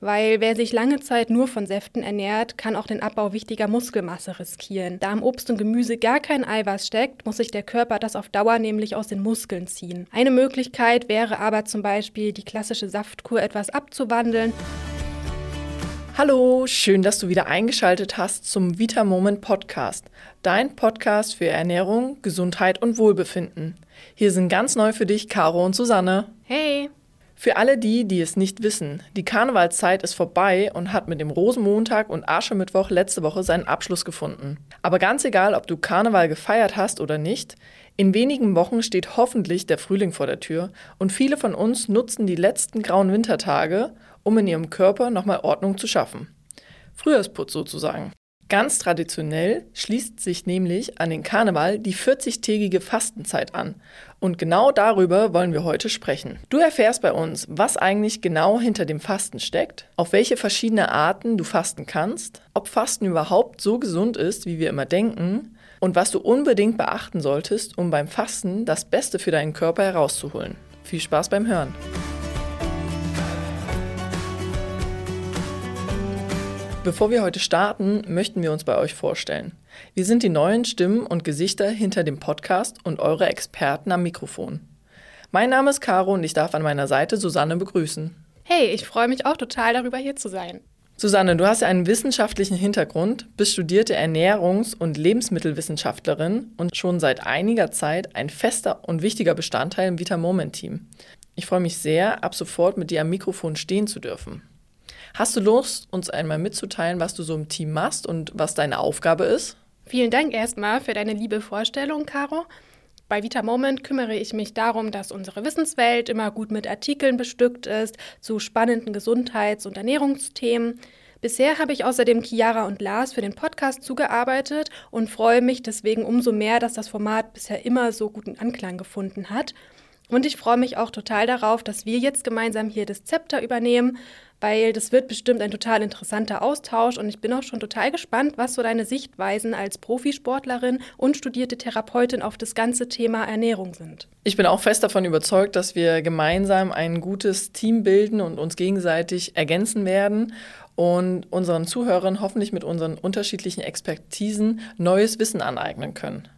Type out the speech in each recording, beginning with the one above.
weil wer sich lange Zeit nur von Säften ernährt, kann auch den Abbau wichtiger Muskelmasse riskieren. Da im Obst und Gemüse gar kein Eiweiß steckt, muss sich der Körper das auf Dauer nämlich aus den Muskeln ziehen. Eine Möglichkeit wäre aber zum Beispiel, die klassische Saftkur etwas abzuwandeln. Hallo, schön, dass du wieder eingeschaltet hast zum Vita Moment Podcast, dein Podcast für Ernährung, Gesundheit und Wohlbefinden. Hier sind ganz neu für dich Caro und Susanne. Hey! Für alle die, die es nicht wissen, die Karnevalszeit ist vorbei und hat mit dem Rosenmontag und Aschermittwoch letzte Woche seinen Abschluss gefunden. Aber ganz egal, ob du Karneval gefeiert hast oder nicht, in wenigen Wochen steht hoffentlich der Frühling vor der Tür und viele von uns nutzen die letzten grauen Wintertage, um in ihrem Körper nochmal Ordnung zu schaffen. Frühjahrsputz sozusagen. Ganz traditionell schließt sich nämlich an den Karneval die 40-tägige Fastenzeit an. Und genau darüber wollen wir heute sprechen. Du erfährst bei uns, was eigentlich genau hinter dem Fasten steckt, auf welche verschiedene Arten du fasten kannst, ob Fasten überhaupt so gesund ist, wie wir immer denken, und was du unbedingt beachten solltest, um beim Fasten das Beste für deinen Körper herauszuholen. Viel Spaß beim Hören! Bevor wir heute starten, möchten wir uns bei euch vorstellen. Wir sind die neuen Stimmen und Gesichter hinter dem Podcast und eure Experten am Mikrofon. Mein Name ist Caro und ich darf an meiner Seite Susanne begrüßen. Hey, ich freue mich auch total darüber hier zu sein. Susanne, du hast ja einen wissenschaftlichen Hintergrund, bist studierte Ernährungs- und Lebensmittelwissenschaftlerin und schon seit einiger Zeit ein fester und wichtiger Bestandteil im Vita Moment Team. Ich freue mich sehr, ab sofort mit dir am Mikrofon stehen zu dürfen. Hast du Lust, uns einmal mitzuteilen, was du so im Team machst und was deine Aufgabe ist? Vielen Dank erstmal für deine liebe Vorstellung, Caro. Bei Vita Moment kümmere ich mich darum, dass unsere Wissenswelt immer gut mit Artikeln bestückt ist zu spannenden Gesundheits- und Ernährungsthemen. Bisher habe ich außerdem Chiara und Lars für den Podcast zugearbeitet und freue mich deswegen umso mehr, dass das Format bisher immer so guten Anklang gefunden hat. Und ich freue mich auch total darauf, dass wir jetzt gemeinsam hier das Zepter übernehmen weil das wird bestimmt ein total interessanter Austausch und ich bin auch schon total gespannt, was so deine Sichtweisen als Profisportlerin und studierte Therapeutin auf das ganze Thema Ernährung sind. Ich bin auch fest davon überzeugt, dass wir gemeinsam ein gutes Team bilden und uns gegenseitig ergänzen werden und unseren Zuhörern hoffentlich mit unseren unterschiedlichen Expertisen neues Wissen aneignen können.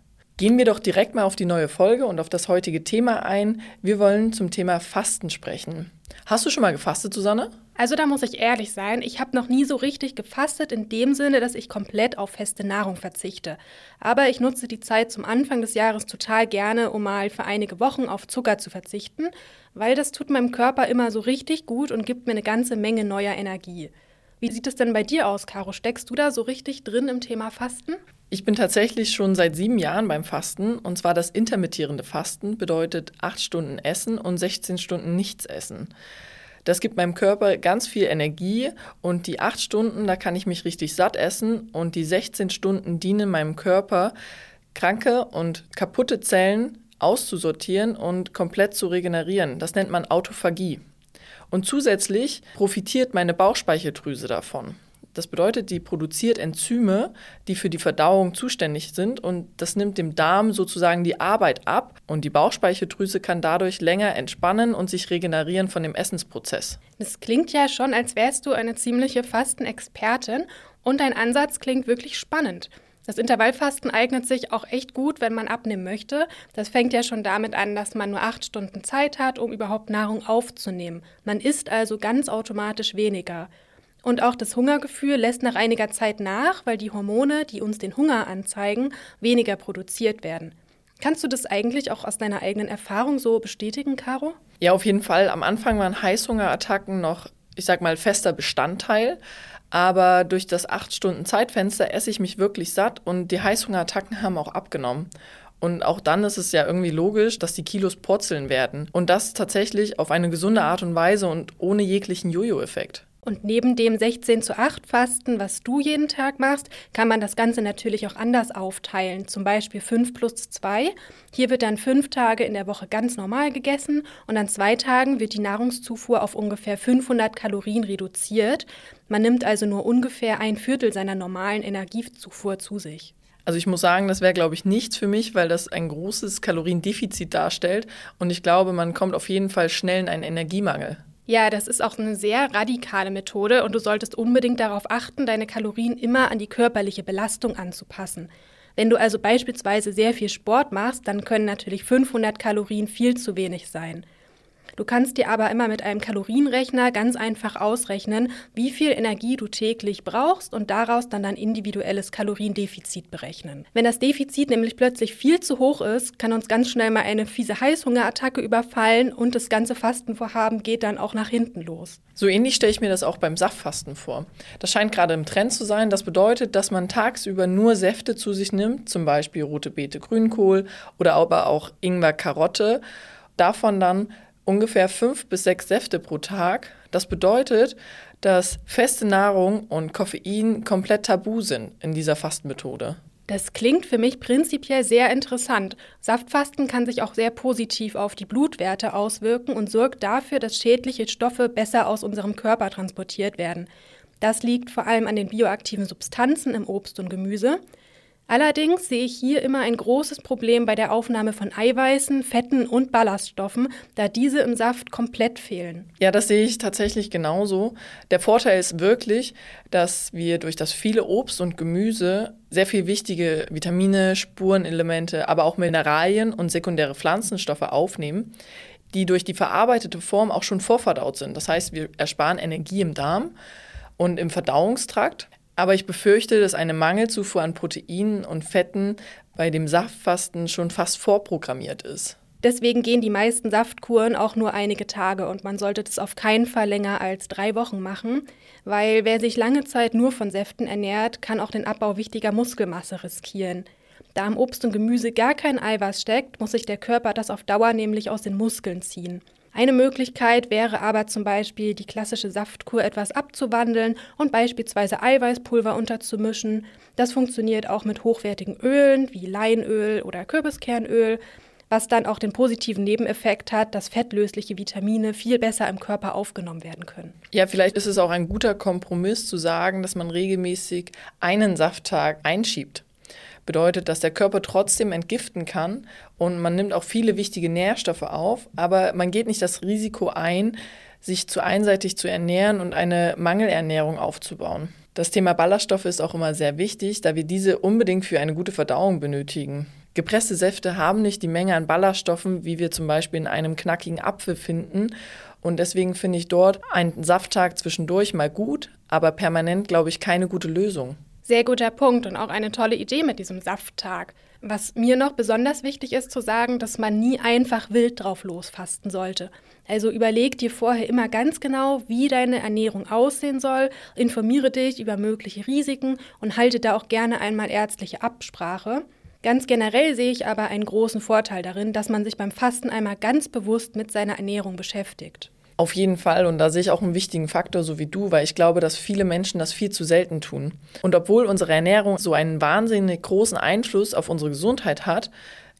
Gehen wir doch direkt mal auf die neue Folge und auf das heutige Thema ein. Wir wollen zum Thema Fasten sprechen. Hast du schon mal gefastet, Susanne? Also da muss ich ehrlich sein, ich habe noch nie so richtig gefastet in dem Sinne, dass ich komplett auf feste Nahrung verzichte. Aber ich nutze die Zeit zum Anfang des Jahres total gerne, um mal für einige Wochen auf Zucker zu verzichten, weil das tut meinem Körper immer so richtig gut und gibt mir eine ganze Menge neuer Energie. Wie sieht es denn bei dir aus, Caro? Steckst du da so richtig drin im Thema Fasten? Ich bin tatsächlich schon seit sieben Jahren beim Fasten und zwar das intermittierende Fasten bedeutet acht Stunden Essen und 16 Stunden nichts essen. Das gibt meinem Körper ganz viel Energie und die acht Stunden, da kann ich mich richtig satt essen und die 16 Stunden dienen meinem Körper, kranke und kaputte Zellen auszusortieren und komplett zu regenerieren. Das nennt man Autophagie. Und zusätzlich profitiert meine Bauchspeicheldrüse davon. Das bedeutet, die produziert Enzyme, die für die Verdauung zuständig sind und das nimmt dem Darm sozusagen die Arbeit ab und die Bauchspeicheldrüse kann dadurch länger entspannen und sich regenerieren von dem Essensprozess. Das klingt ja schon, als wärst du eine ziemliche Fastenexpertin und dein Ansatz klingt wirklich spannend. Das Intervallfasten eignet sich auch echt gut, wenn man abnehmen möchte. Das fängt ja schon damit an, dass man nur acht Stunden Zeit hat, um überhaupt Nahrung aufzunehmen. Man isst also ganz automatisch weniger. Und auch das Hungergefühl lässt nach einiger Zeit nach, weil die Hormone, die uns den Hunger anzeigen, weniger produziert werden. Kannst du das eigentlich auch aus deiner eigenen Erfahrung so bestätigen, Caro? Ja, auf jeden Fall. Am Anfang waren Heißhungerattacken noch, ich sag mal, fester Bestandteil. Aber durch das acht Stunden Zeitfenster esse ich mich wirklich satt und die Heißhungerattacken haben auch abgenommen. Und auch dann ist es ja irgendwie logisch, dass die Kilos purzeln werden. Und das tatsächlich auf eine gesunde Art und Weise und ohne jeglichen Jojo-Effekt. Und neben dem 16 zu 8 Fasten, was du jeden Tag machst, kann man das Ganze natürlich auch anders aufteilen. Zum Beispiel 5 plus 2. Hier wird dann fünf Tage in der Woche ganz normal gegessen und an zwei Tagen wird die Nahrungszufuhr auf ungefähr 500 Kalorien reduziert. Man nimmt also nur ungefähr ein Viertel seiner normalen Energiezufuhr zu sich. Also ich muss sagen, das wäre, glaube ich, nichts für mich, weil das ein großes Kaloriendefizit darstellt. Und ich glaube, man kommt auf jeden Fall schnell in einen Energiemangel. Ja, das ist auch eine sehr radikale Methode und du solltest unbedingt darauf achten, deine Kalorien immer an die körperliche Belastung anzupassen. Wenn du also beispielsweise sehr viel Sport machst, dann können natürlich 500 Kalorien viel zu wenig sein. Du kannst dir aber immer mit einem Kalorienrechner ganz einfach ausrechnen, wie viel Energie du täglich brauchst und daraus dann dein individuelles Kaloriendefizit berechnen. Wenn das Defizit nämlich plötzlich viel zu hoch ist, kann uns ganz schnell mal eine fiese Heißhungerattacke überfallen und das ganze Fastenvorhaben geht dann auch nach hinten los. So ähnlich stelle ich mir das auch beim Saftfasten vor. Das scheint gerade im Trend zu sein. Das bedeutet, dass man tagsüber nur Säfte zu sich nimmt, zum Beispiel rote Beete, Grünkohl oder aber auch Ingwer, Karotte. Davon dann ungefähr fünf bis sechs Säfte pro Tag. Das bedeutet, dass feste Nahrung und Koffein komplett tabu sind in dieser Fastenmethode. Das klingt für mich prinzipiell sehr interessant. Saftfasten kann sich auch sehr positiv auf die Blutwerte auswirken und sorgt dafür, dass schädliche Stoffe besser aus unserem Körper transportiert werden. Das liegt vor allem an den bioaktiven Substanzen im Obst und Gemüse. Allerdings sehe ich hier immer ein großes Problem bei der Aufnahme von Eiweißen, Fetten und Ballaststoffen, da diese im Saft komplett fehlen. Ja, das sehe ich tatsächlich genauso. Der Vorteil ist wirklich, dass wir durch das viele Obst und Gemüse sehr viel wichtige Vitamine, Spurenelemente, aber auch Mineralien und sekundäre Pflanzenstoffe aufnehmen, die durch die verarbeitete Form auch schon vorverdaut sind. Das heißt, wir ersparen Energie im Darm und im Verdauungstrakt. Aber ich befürchte, dass eine Mangelzufuhr an Proteinen und Fetten bei dem Saftfasten schon fast vorprogrammiert ist. Deswegen gehen die meisten Saftkuren auch nur einige Tage und man sollte das auf keinen Fall länger als drei Wochen machen, weil wer sich lange Zeit nur von Säften ernährt, kann auch den Abbau wichtiger Muskelmasse riskieren. Da im Obst und Gemüse gar kein Eiweiß steckt, muss sich der Körper das auf Dauer nämlich aus den Muskeln ziehen. Eine Möglichkeit wäre aber zum Beispiel, die klassische Saftkur etwas abzuwandeln und beispielsweise Eiweißpulver unterzumischen. Das funktioniert auch mit hochwertigen Ölen wie Leinöl oder Kürbiskernöl, was dann auch den positiven Nebeneffekt hat, dass fettlösliche Vitamine viel besser im Körper aufgenommen werden können. Ja, vielleicht ist es auch ein guter Kompromiss zu sagen, dass man regelmäßig einen Safttag einschiebt bedeutet, dass der Körper trotzdem entgiften kann und man nimmt auch viele wichtige Nährstoffe auf, aber man geht nicht das Risiko ein, sich zu einseitig zu ernähren und eine Mangelernährung aufzubauen. Das Thema Ballaststoffe ist auch immer sehr wichtig, da wir diese unbedingt für eine gute Verdauung benötigen. Gepresste Säfte haben nicht die Menge an Ballaststoffen, wie wir zum Beispiel in einem knackigen Apfel finden. Und deswegen finde ich dort einen Safttag zwischendurch mal gut, aber permanent, glaube ich, keine gute Lösung. Sehr guter Punkt und auch eine tolle Idee mit diesem Safttag. Was mir noch besonders wichtig ist zu sagen, dass man nie einfach wild drauf losfasten sollte. Also überleg dir vorher immer ganz genau, wie deine Ernährung aussehen soll, informiere dich über mögliche Risiken und halte da auch gerne einmal ärztliche Absprache. Ganz generell sehe ich aber einen großen Vorteil darin, dass man sich beim Fasten einmal ganz bewusst mit seiner Ernährung beschäftigt. Auf jeden Fall. Und da sehe ich auch einen wichtigen Faktor, so wie du, weil ich glaube, dass viele Menschen das viel zu selten tun. Und obwohl unsere Ernährung so einen wahnsinnig großen Einfluss auf unsere Gesundheit hat,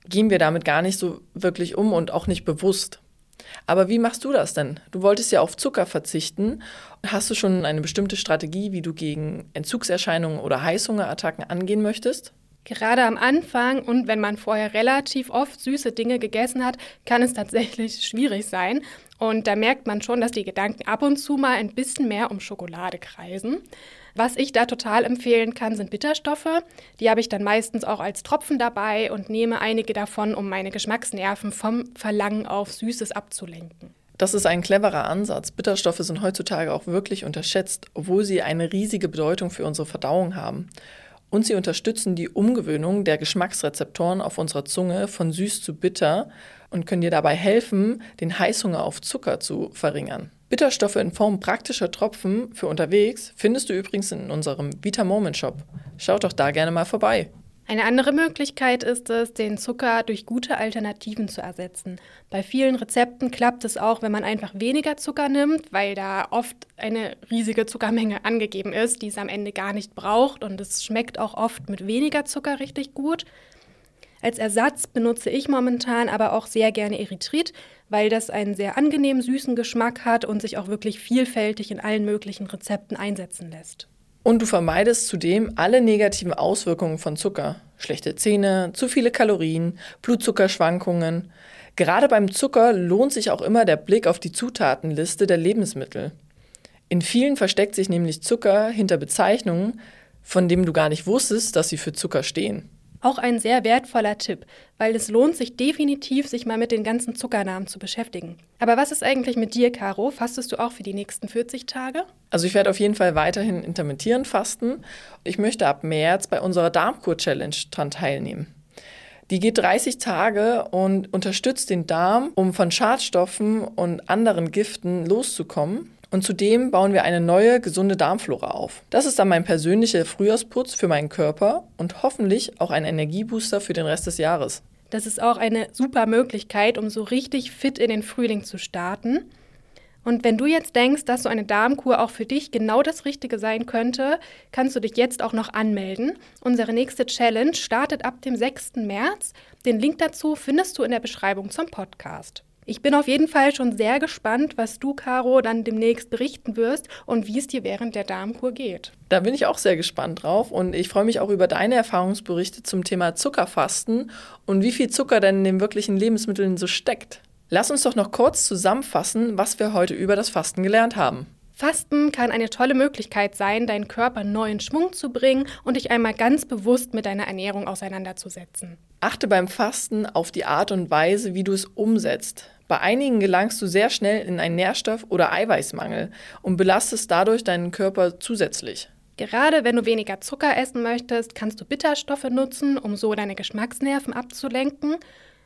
gehen wir damit gar nicht so wirklich um und auch nicht bewusst. Aber wie machst du das denn? Du wolltest ja auf Zucker verzichten. Hast du schon eine bestimmte Strategie, wie du gegen Entzugserscheinungen oder Heißhungerattacken angehen möchtest? Gerade am Anfang und wenn man vorher relativ oft süße Dinge gegessen hat, kann es tatsächlich schwierig sein. Und da merkt man schon, dass die Gedanken ab und zu mal ein bisschen mehr um Schokolade kreisen. Was ich da total empfehlen kann, sind Bitterstoffe. Die habe ich dann meistens auch als Tropfen dabei und nehme einige davon, um meine Geschmacksnerven vom Verlangen auf Süßes abzulenken. Das ist ein cleverer Ansatz. Bitterstoffe sind heutzutage auch wirklich unterschätzt, obwohl sie eine riesige Bedeutung für unsere Verdauung haben. Und sie unterstützen die Umgewöhnung der Geschmacksrezeptoren auf unserer Zunge von süß zu bitter und können dir dabei helfen, den Heißhunger auf Zucker zu verringern. Bitterstoffe in Form praktischer Tropfen für unterwegs findest du übrigens in unserem Vita Moment Shop. Schaut doch da gerne mal vorbei. Eine andere Möglichkeit ist es, den Zucker durch gute Alternativen zu ersetzen. Bei vielen Rezepten klappt es auch, wenn man einfach weniger Zucker nimmt, weil da oft eine riesige Zuckermenge angegeben ist, die es am Ende gar nicht braucht und es schmeckt auch oft mit weniger Zucker richtig gut. Als Ersatz benutze ich momentan aber auch sehr gerne Erythrit, weil das einen sehr angenehm süßen Geschmack hat und sich auch wirklich vielfältig in allen möglichen Rezepten einsetzen lässt. Und du vermeidest zudem alle negativen Auswirkungen von Zucker. Schlechte Zähne, zu viele Kalorien, Blutzuckerschwankungen. Gerade beim Zucker lohnt sich auch immer der Blick auf die Zutatenliste der Lebensmittel. In vielen versteckt sich nämlich Zucker hinter Bezeichnungen, von denen du gar nicht wusstest, dass sie für Zucker stehen. Auch ein sehr wertvoller Tipp, weil es lohnt sich definitiv, sich mal mit den ganzen Zuckernamen zu beschäftigen. Aber was ist eigentlich mit dir, Caro? Fastest du auch für die nächsten 40 Tage? Also ich werde auf jeden Fall weiterhin intermittieren fasten. Ich möchte ab März bei unserer Darmkur-Challenge dran teilnehmen. Die geht 30 Tage und unterstützt den Darm, um von Schadstoffen und anderen Giften loszukommen und zudem bauen wir eine neue, gesunde Darmflora auf. Das ist dann mein persönlicher Frühjahrsputz für meinen Körper und hoffentlich auch ein Energiebooster für den Rest des Jahres. Das ist auch eine super Möglichkeit, um so richtig fit in den Frühling zu starten. Und wenn du jetzt denkst, dass so eine Darmkur auch für dich genau das Richtige sein könnte, kannst du dich jetzt auch noch anmelden. Unsere nächste Challenge startet ab dem 6. März. Den Link dazu findest du in der Beschreibung zum Podcast. Ich bin auf jeden Fall schon sehr gespannt, was du, Caro, dann demnächst berichten wirst und wie es dir während der Darmkur geht. Da bin ich auch sehr gespannt drauf und ich freue mich auch über deine Erfahrungsberichte zum Thema Zuckerfasten und wie viel Zucker denn in den wirklichen Lebensmitteln so steckt. Lass uns doch noch kurz zusammenfassen, was wir heute über das Fasten gelernt haben. Fasten kann eine tolle Möglichkeit sein, deinen Körper neuen Schwung zu bringen und dich einmal ganz bewusst mit deiner Ernährung auseinanderzusetzen. Achte beim Fasten auf die Art und Weise, wie du es umsetzt. Bei einigen gelangst du sehr schnell in einen Nährstoff- oder Eiweißmangel und belastest dadurch deinen Körper zusätzlich. Gerade wenn du weniger Zucker essen möchtest, kannst du Bitterstoffe nutzen, um so deine Geschmacksnerven abzulenken.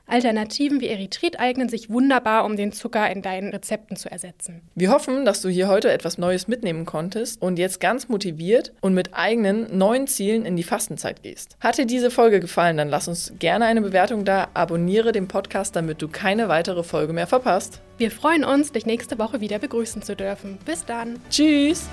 Alternativen wie Erythrit eignen sich wunderbar, um den Zucker in deinen Rezepten zu ersetzen. Wir hoffen, dass du hier heute etwas Neues mitnehmen konntest und jetzt ganz motiviert und mit eigenen neuen Zielen in die Fastenzeit gehst. Hat dir diese Folge gefallen, dann lass uns gerne eine Bewertung da, abonniere den Podcast, damit du keine weitere Folge mehr verpasst. Wir freuen uns, dich nächste Woche wieder begrüßen zu dürfen. Bis dann. Tschüss.